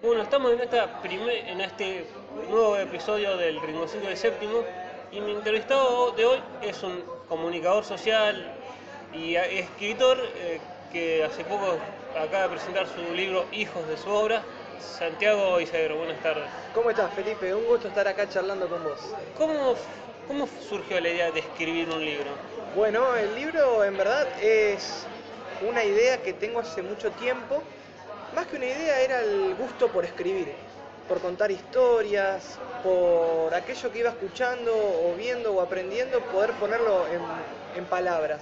Bueno, estamos en, esta primer, en este nuevo episodio del Rinconcito del Séptimo y mi entrevistado de hoy es un comunicador social y escritor eh, que hace poco acaba de presentar su libro Hijos de su obra, Santiago Isidro. Buenas tardes. ¿Cómo estás, Felipe? Un gusto estar acá charlando con vos. ¿Cómo, cómo surgió la idea de escribir un libro? Bueno, el libro en verdad es una idea que tengo hace mucho tiempo. Más que una idea era el gusto por escribir, por contar historias, por aquello que iba escuchando o viendo o aprendiendo, poder ponerlo en, palabras.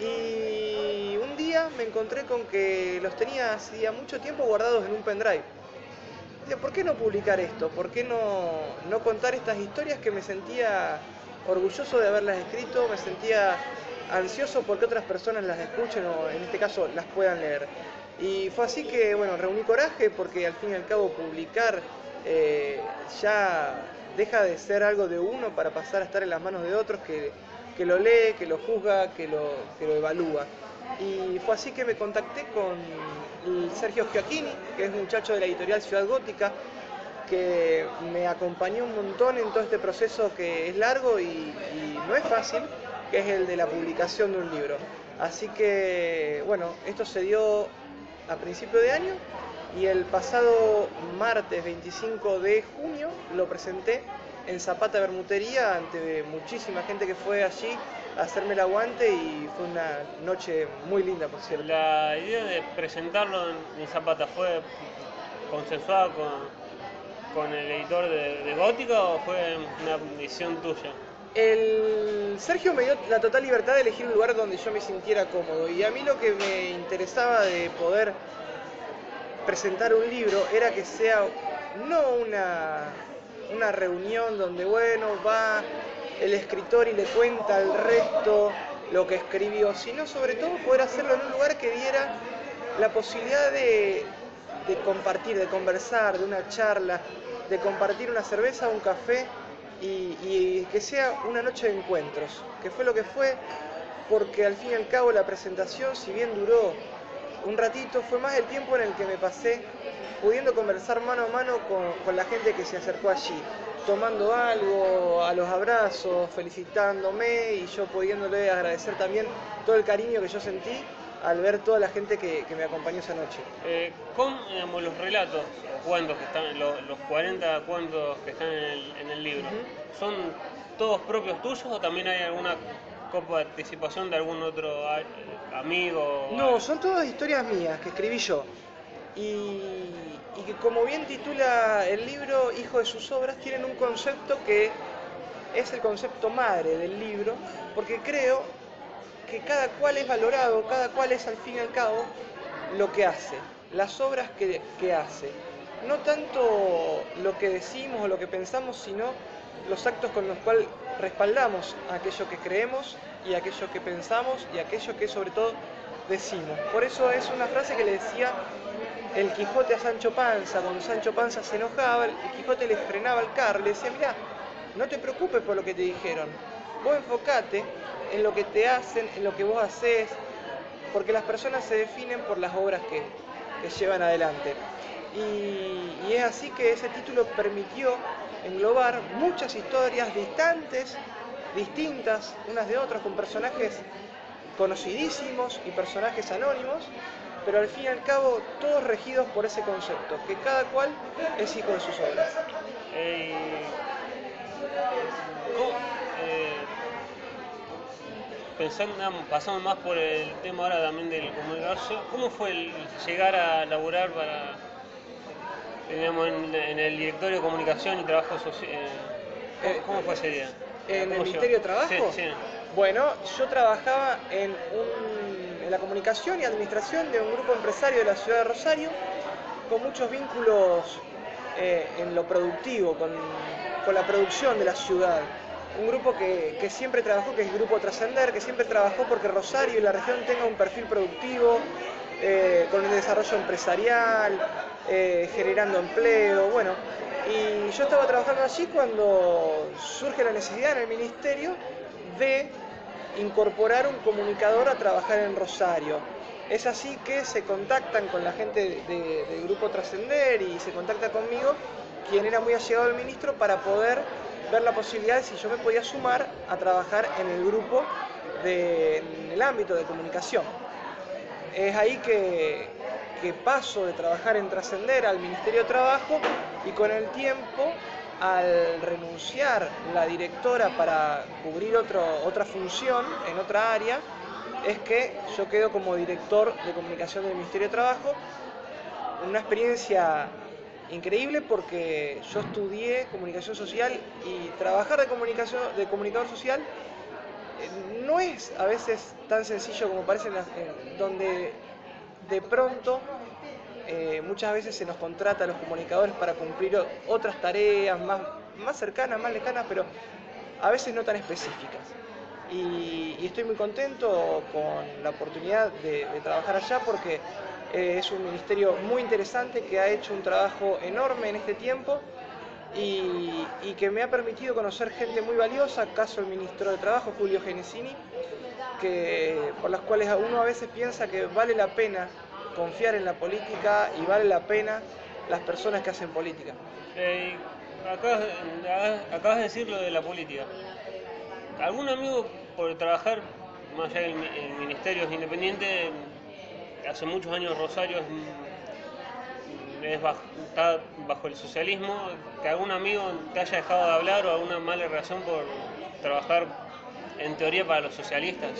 Y un día me encontré con que los tenía hacía mucho tiempo guardados en un pendrive. Dije, ¿por qué no publicar esto? ¿Por qué no, no contar estas historias que me sentía orgulloso de haberlas escrito? Me sentía ansioso porque otras personas las escuchen o en este caso las puedan leer. Y fue así que, bueno, reuní coraje porque al fin y al cabo publicar eh, ya deja de ser algo de uno para pasar a estar en las manos de otros que que lo lee, que lo juzga, que lo, que lo evalúa. Y fue así que me contacté con Sergio Giacchini, que es un muchacho de la editorial Ciudad Gótica, que me acompañó un montón en todo este proceso que es largo y, y no es fácil, que es el de la publicación de un libro. Así que, bueno, esto se dio a principio de año y el pasado martes 25 de junio lo presenté en Zapata Bermutería ante muchísima gente que fue allí a hacerme el aguante y fue una noche muy linda, por cierto. ¿La idea de presentarlo en Zapata fue consensuada con, con el editor de, Gótica o fue una decisión tuya? El Sergio me dio la total libertad de elegir un lugar donde yo me sintiera cómodo. Y a mí lo que me interesaba de poder presentar un libro era que sea no una una reunión donde, bueno, va el escritor y le cuenta al resto lo que escribió, sino sobre todo poder hacerlo en un lugar que diera la posibilidad de, compartir, de conversar, de una charla, de compartir una cerveza, un café y, que sea una noche de encuentros, que fue lo que fue, porque al fin y al cabo la presentación, si bien duró un ratito, fue más el tiempo en el que me pasé pudiendo conversar mano a mano con, la gente que se acercó allí, tomando algo, a los abrazos, felicitándome y yo pudiéndole agradecer también todo el cariño que yo sentí al ver toda la gente que, me acompañó esa noche. Eh, con los relatos, cuentos que están, los, 40 cuentos que están en el, libro, ¿son todos propios tuyos o también hay alguna coparticipación de algún otro eh, amigo? No, son todas historias mías que escribí yo y, que como bien titula el libro Hijo de sus obras, tienen un concepto que es el concepto madre del libro, porque creo que cada cual es valorado, cada cual es al fin y al cabo lo que hace, las obras que, hace. No tanto lo que decimos o lo que pensamos, sino los actos con los cuales respaldamos aquello que creemos y aquello que pensamos y aquello que sobre todo decimos. Por eso es una frase que le decía el Quijote a Sancho Panza, cuando Sancho Panza se enojaba, el Quijote le frenaba el carro, le decía, mira, no te preocupes por lo que te dijeron, vos enfocate en lo que te hacen, en lo que vos haces, porque las personas se definen por las obras que, llevan adelante. Y, es así que ese título permitió englobar muchas historias distantes, distintas unas de otras, con personajes conocidísimos y personajes anónimos, pero al fin y al cabo todos regidos por ese concepto, que cada cual es hijo de sus obras. Eh, eh, pensando, pasamos más por el tema ahora también del comunicación, ¿cómo fue el llegar a laburar para, digamos, en, el directorio de comunicación y trabajo social? Eh, ¿Cómo, fue ese día? ¿En el Ministerio de Trabajo? Sí, sí. Bueno, yo trabajaba en un en la comunicación y administración de un grupo empresario de la ciudad de Rosario, con muchos vínculos eh, en lo productivo, con, la producción de la ciudad. Un grupo que, siempre trabajó, que es el Grupo Trascender, que siempre trabajó porque Rosario y la región tenga un perfil productivo, eh, con el desarrollo empresarial, eh, generando empleo, bueno. Y yo estaba trabajando allí cuando surge la necesidad en el ministerio de incorporar un comunicador a trabajar en Rosario. Es así que se contactan con la gente del grupo Trascender y se contacta conmigo, quien era muy allegado al ministro, para poder ver la posibilidad de si yo me podía sumar a trabajar en el grupo del ámbito de comunicación. Es ahí que, que paso de trabajar en Trascender al Ministerio de Trabajo y con el tiempo, al renunciar la directora para cubrir otro, otra función en otra área, es que yo quedo como director de comunicación del Ministerio de Trabajo. Una experiencia increíble porque yo estudié comunicación social y trabajar de, comunicación, de comunicador social eh, no es a veces tan sencillo como parece, donde de pronto eh, muchas veces se nos contrata a los comunicadores para cumplir otras tareas más, más cercanas, más lejanas, pero a veces no tan específicas. Y, estoy muy contento con la oportunidad de, trabajar allá porque eh, es un ministerio muy interesante que ha hecho un trabajo enorme en este tiempo y, que me ha permitido conocer gente muy valiosa, caso el ministro de Trabajo, Julio Genesini, que, por las cuales uno a veces piensa que vale la pena confiar en la política y vale la pena las personas que hacen política. Eh, acabas, de decir lo de la política. ¿Algún amigo por trabajar, más allá del ministerio independiente, hace muchos años Rosario es está bajo el socialismo, que algún amigo te haya dejado de hablar o alguna mala razón por trabajar en teoría para los socialistas?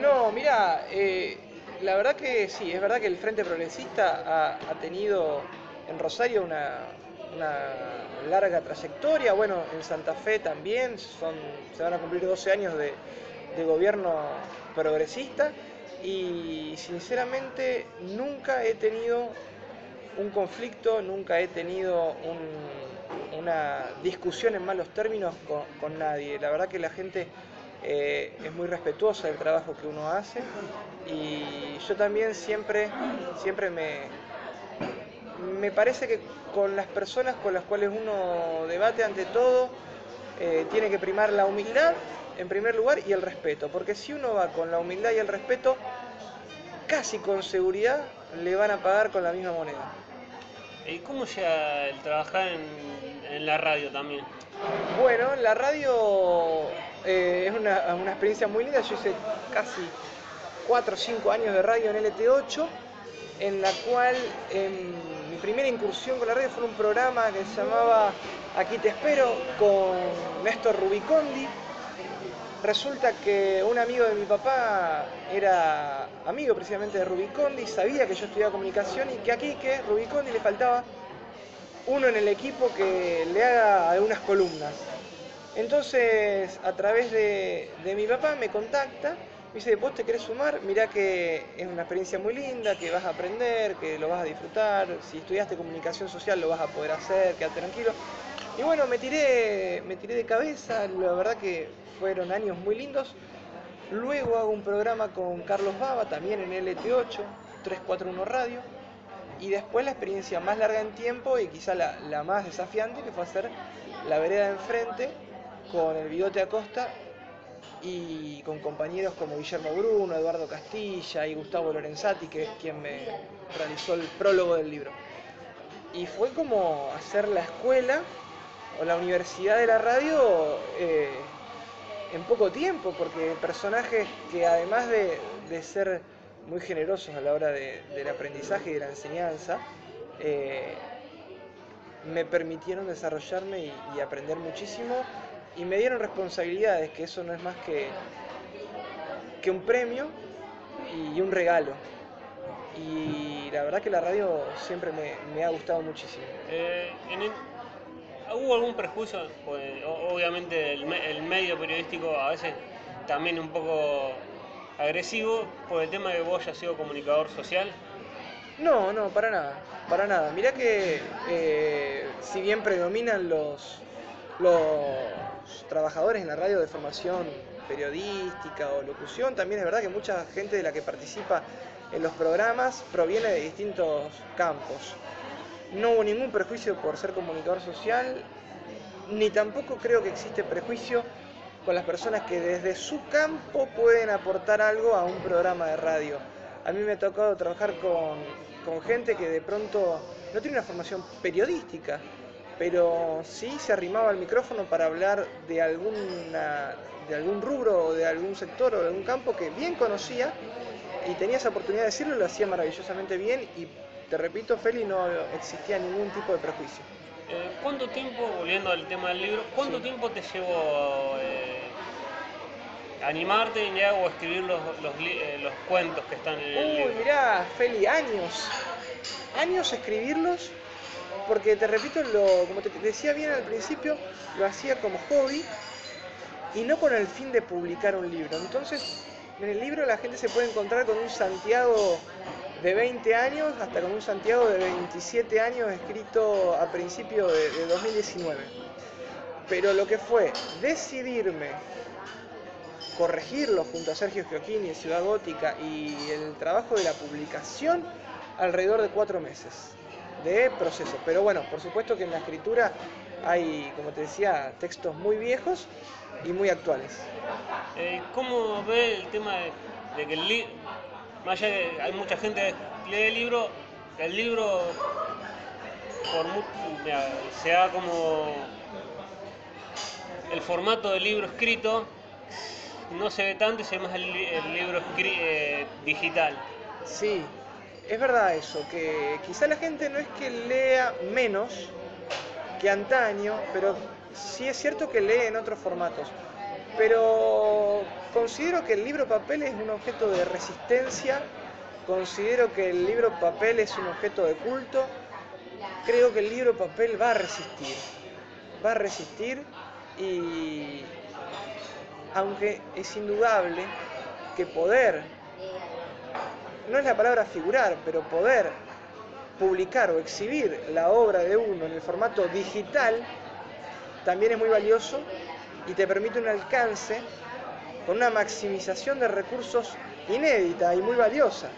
No, mira, eh, la verdad que sí, es verdad que el Frente Progresista ha, tenido en Rosario una, larga trayectoria, bueno, en Santa Fe también, se van a cumplir 12 años de, gobierno progresista y sinceramente nunca he tenido un conflicto, nunca he tenido una discusión en malos términos con, con nadie. La verdad que la gente eh, es muy respetuosa del trabajo que uno hace y yo también siempre, siempre me, me parece que con las personas con las cuales uno debate ante todo, eh, tiene que primar la humildad en primer lugar y el respeto, porque si uno va con la humildad y el respeto, casi con seguridad le van a pagar con la misma moneda. ¿Y cómo llega el trabajar en, en la radio también? Bueno, la radio eh, es una, experiencia muy linda. Yo hice casi 4 o 5 años de radio en LT8, en la cual mi primera incursión con la radio fue un programa que se llamaba Aquí te espero con Néstor Rubicondi. Resulta que un amigo de mi papá era amigo precisamente de Rubicondi, sabía que yo estudiaba comunicación y que aquí que Rubicondi le faltaba uno en el equipo que le haga algunas columnas. Entonces, a través de, mi papá me contacta, me dice, vos te querés sumar, mirá que es una experiencia muy linda, que vas a aprender, que lo vas a disfrutar, si estudiaste comunicación social lo vas a poder hacer, quédate tranquilo. Y bueno, me tiré, me tiré de cabeza, la verdad que fueron años muy lindos. Luego hago un programa con Carlos Baba, también en LT8, 341 Radio. Y después la experiencia más larga en tiempo y quizá la, más desafiante, que fue hacer La Vereda de Enfrente, con el Bigote Acosta y con compañeros como Guillermo Bruno, Eduardo Castilla y Gustavo Lorenzati, que es quien me realizó el prólogo del libro. Y fue como hacer la escuela o la universidad de la radio eh, en poco tiempo, porque personajes que además de, ser muy generosos a la hora del aprendizaje y de la enseñanza, eh, me permitieron desarrollarme y aprender muchísimo y me dieron responsabilidades, que eso no es más que, que un premio y un regalo. Y la verdad que la radio siempre me, ha gustado muchísimo. Eh, ¿Hubo algún prejuicio? Pues, obviamente el, medio periodístico a veces también un poco agresivo por el tema de que vos hayas sido comunicador social. No, no, para nada, para nada. Mirá que eh, si bien predominan los, los trabajadores en la radio de formación periodística o locución, también es verdad que mucha gente de la que participa en los programas proviene de distintos campos. No hubo ningún prejuicio por ser comunicador social, ni tampoco creo que existe prejuicio con las personas que desde su campo pueden aportar algo a un programa de radio. A mí me ha tocado trabajar con, gente que de pronto no tiene una formación periodística, pero sí se arrimaba al micrófono para hablar de, alguna, algún rubro o de algún sector o de algún campo que bien conocía y tenía esa oportunidad de decirlo lo hacía maravillosamente bien y te repito, Feli, no existía ningún tipo de prejuicio. Eh, ¿Cuánto tiempo, volviendo al tema del libro, cuánto tiempo te llevó eh, animarte o escribir los, eh, los, cuentos que están en el Uy, libro? mirá, Feli, años. Años escribirlos, porque te repito, lo, como te decía bien al principio, lo hacía como hobby y no con el fin de publicar un libro. Entonces, en el libro la gente se puede encontrar con un Santiago de 20 años hasta con un Santiago de 27 años escrito a principios de, 2019. Pero lo que fue decidirme corregirlo junto a Sergio Giochini Ciudad Gótica y el trabajo de la publicación alrededor de cuatro meses de proceso. Pero bueno, por supuesto que en la escritura hay, como te decía, textos muy viejos y muy actuales. Eh, ¿Cómo ve el tema de, que el libro más allá de hay mucha gente que lee el libro, el libro por sea como el formato del libro escrito no se ve tanto y se ve más el, libro eh, digital. Sí, es verdad eso, que quizá la gente no es que lea menos que antaño, pero sí es cierto que lee en otros formatos. Pero considero que el libro papel es un objeto de resistencia, considero que el libro papel es un objeto de culto, creo que el libro papel va a resistir, va a resistir y aunque es indudable que poder, no es la palabra figurar, pero poder publicar o exhibir la obra de uno en el formato digital también es muy valioso y te permite un alcance con una maximización de recursos inédita y muy valiosa.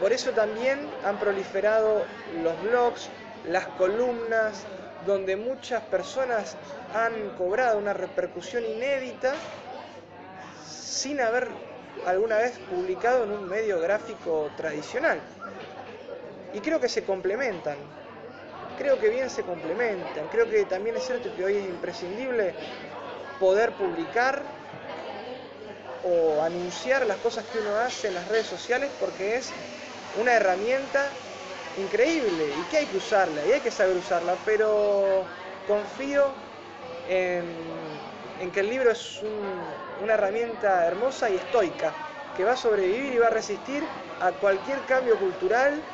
Por eso también han proliferado los blogs, las columnas, donde muchas personas han cobrado una repercusión inédita sin haber alguna vez publicado en un medio gráfico tradicional. Y creo que se complementan, creo que bien se complementan, creo que también es cierto que hoy es imprescindible poder publicar o anunciar las cosas que uno hace en las redes sociales porque es una herramienta increíble y que hay que usarla y hay que saber usarla, pero confío en, que el libro es una herramienta hermosa y estoica, que va a sobrevivir y va a resistir a cualquier cambio cultural,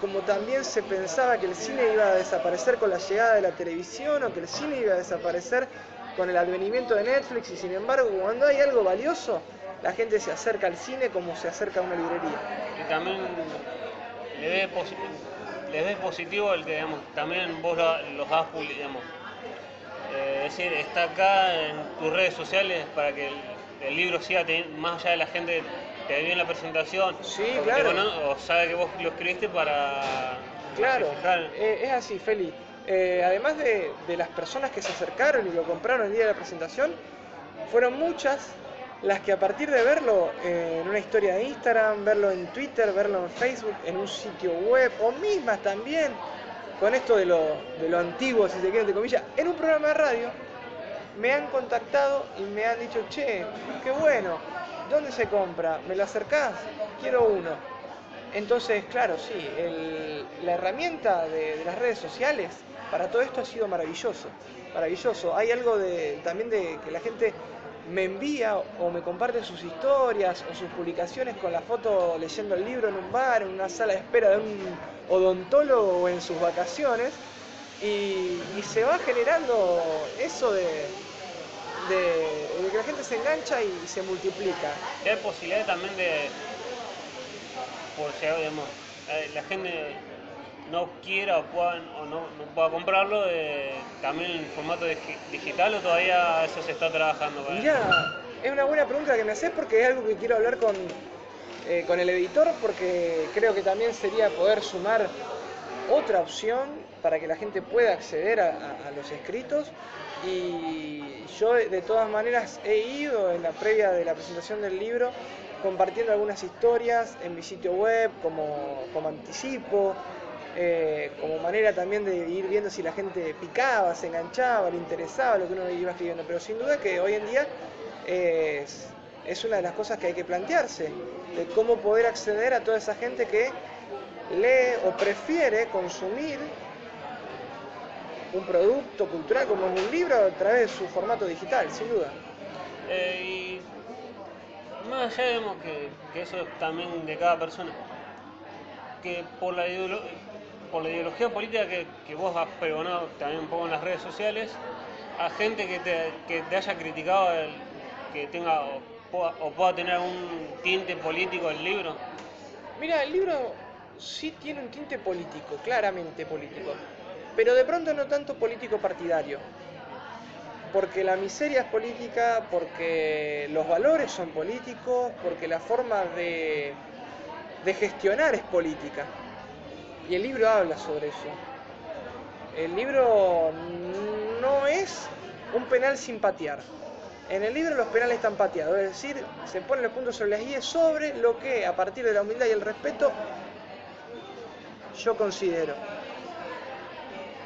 como también se pensaba que el cine iba a desaparecer con la llegada de la televisión o que el cine iba a desaparecer con el advenimiento de Netflix y sin embargo cuando hay algo valioso, la gente se acerca al cine como se acerca a una librería. Y también le ve, le positivo el que digamos, también vos los das, digamos, eh, es decir, está acá en tus redes sociales para que el, libro siga más allá de la gente que ve bien la presentación, sí, claro. o sabe que vos lo escribiste para... Claro, eh, es así, Feli. Eh, además de, las personas que se acercaron y lo compraron el día de la presentación, fueron muchas las que a partir de verlo eh, en una historia de Instagram, verlo en Twitter, verlo en Facebook, en un sitio web, o mismas también, con esto de lo, de lo antiguo, si se quiere, entre comillas, en un programa de radio, me han contactado y me han dicho, che, qué bueno, ¿dónde se compra? ¿Me lo acercás? Quiero uno. Entonces, claro, sí, la herramienta de, las redes sociales para todo esto ha sido maravilloso, maravilloso. Hay algo de, también de que la gente me envía o me comparte sus historias o sus publicaciones con la foto leyendo el libro en un bar, en una sala de espera de un odontólogo o en sus vacaciones y, se va generando eso de, de, que la gente se engancha y se multiplica. hay posibilidad también de, por si digamos, eh, la gente no quiera o, o no, pueda comprarlo, eh, también en formato digital o todavía eso se está trabajando? Mira, es una buena pregunta que me haces porque es algo que quiero hablar con, eh, con el editor porque creo que también sería poder sumar otra opción para que la gente pueda acceder a, los escritos y yo de todas maneras he ido en la previa de la presentación del libro compartiendo algunas historias en mi sitio web como, como anticipo, eh, como manera también de ir viendo si la gente picaba, se enganchaba, le interesaba lo que uno iba escribiendo. Pero sin duda que hoy en día es, es una de las cosas que hay que plantearse, de cómo poder acceder a toda esa gente que lee o prefiere consumir un producto cultural como es un libro a través de su formato digital, sin duda. Eh, y más allá vemos que, que eso es también de cada persona, que por la, ideolo- por la ideología política que, que vos has pregonado también un poco en las redes sociales, a gente que te, que te haya criticado el- que tenga o pueda, o pueda tener algún tinte político el libro. Mira, el libro sí tiene un tinte político, claramente político, pero de pronto no tanto político partidario. Porque la miseria es política, porque los valores son políticos, porque la forma de, gestionar es política. Y el libro habla sobre eso. El libro no es un penal sin patear. En el libro los penales están pateados, es decir, se ponen los puntos sobre las guías sobre lo que a partir de la humildad y el respeto yo considero.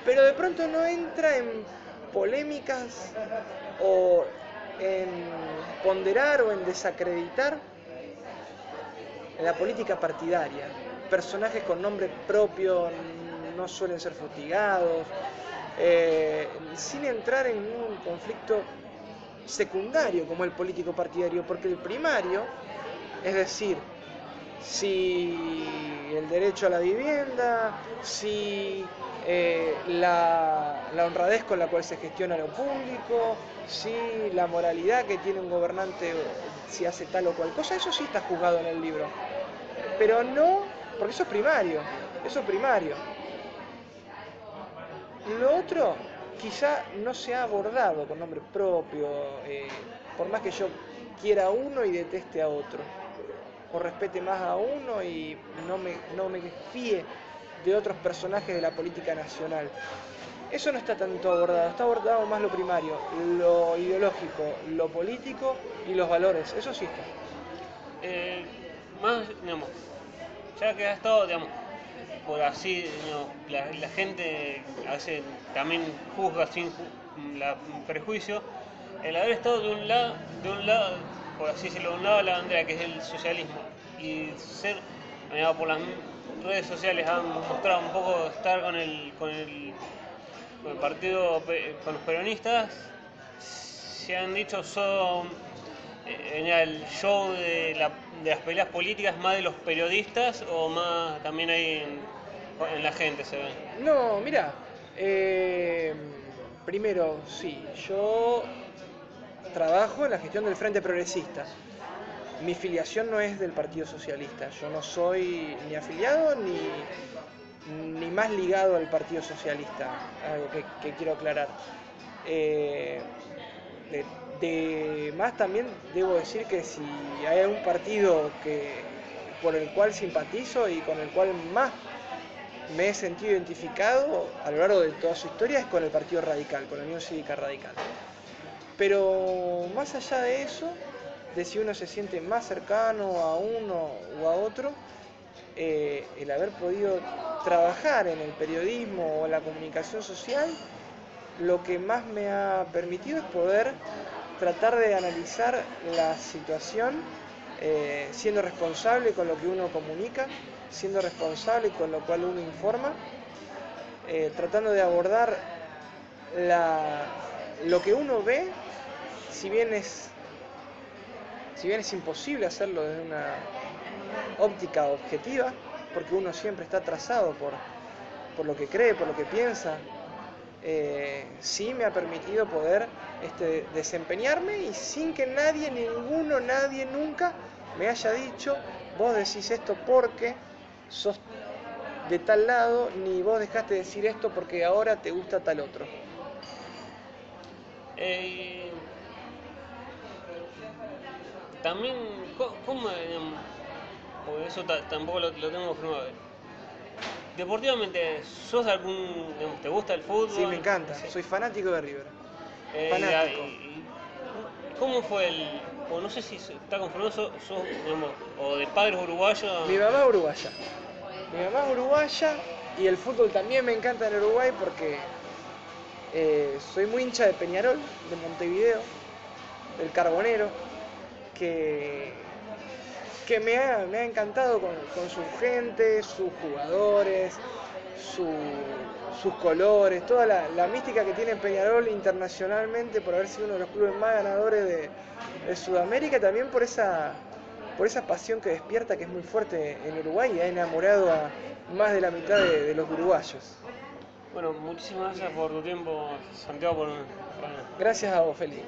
Pero de pronto no entra en polémicas o en ponderar o en desacreditar la política partidaria. Personajes con nombre propio no suelen ser fustigados, eh, sin entrar en un conflicto secundario como el político partidario, porque el primario, es decir, si el derecho a la vivienda, si eh, la, honradez con la cual se gestiona lo público, si la moralidad que tiene un gobernante, si hace tal o cual cosa, eso sí está juzgado en el libro. Pero no, porque eso es primario, eso es primario. Lo otro quizá no se ha abordado con nombre propio, eh, por más que yo quiera a uno y deteste a otro, o respete más a uno y no me, no me fíe de otros personajes de la política nacional. Eso no está tanto abordado, está abordado más lo primario, lo ideológico, lo político y los valores, eso sí está. Eh, más, digamos, ya que ha estado, digamos, por así, digamos, la, la gente hace, también juzga sin ju- la, prejuicio, el haber estado de un lado, de un lado, por así decirlo, de un lado la bandera que es el socialismo y ser, por las redes sociales han mostrado un poco estar con el, con el, partido, con los peronistas, se han dicho son eh, en el show de, la- de las peleas políticas más de los periodistas o más también hay en, en la gente se ve. No, mira, eh, primero, sí, yo trabajo en la gestión del Frente Progresista. Mi filiación no es del Partido Socialista, yo no soy ni afiliado ni, ni más ligado al Partido Socialista, algo que, quiero aclarar. Eh, de, de más también debo decir que si hay algún partido que, por el cual simpatizo y con el cual más me he sentido identificado a lo largo de toda su historia es con el Partido Radical, con la Unión Cívica Radical. Pero más allá de eso, de si uno se siente más cercano a uno o a otro, eh, el haber podido trabajar en el periodismo o la comunicación social, lo que más me ha permitido es poder tratar de analizar la situación eh, siendo responsable con lo que uno comunica, siendo responsable con lo cual uno informa, eh, tratando de abordar lo que uno ve, si bien es si bien es imposible hacerlo desde una óptica objetiva, porque uno siempre está trazado por, por lo que cree, por lo que piensa, eh, sí me ha permitido poder este, desempeñarme y sin que nadie, ninguno, nadie nunca me haya dicho, vos decís esto porque sos de tal lado, ni vos dejaste de decir esto porque ahora te gusta tal otro. Eh, también, ¿cómo, porque eso ta- tampoco lo, lo tengo firmado. Deportivamente, ¿sos algún, digamos, te gusta el fútbol? Sí, me encanta, Sí. soy fanático de River. Eh, fanático. y- ¿Cómo fue el, o no sé si está confirmado, sos, sos, digamos, o de padres uruguayos. Mi mamá es uruguaya. Mi mamá es uruguaya y el fútbol también me encanta en Uruguay porque eh, soy muy hincha de Peñarol, de Montevideo, del Carbonero, que, que me, ha, me ha encantado con, con su gente, sus jugadores, su- sus colores, toda la, la mística que tiene Peñarol internacionalmente por haber sido uno de los clubes más ganadores de, de Sudamérica, también por esa, por esa pasión que despierta que es muy fuerte en Uruguay y ha enamorado a más de la mitad de, de los uruguayos. Bueno, muchísimas gracias por tu tiempo, Santiago, por, Gracias a vos, Felipe.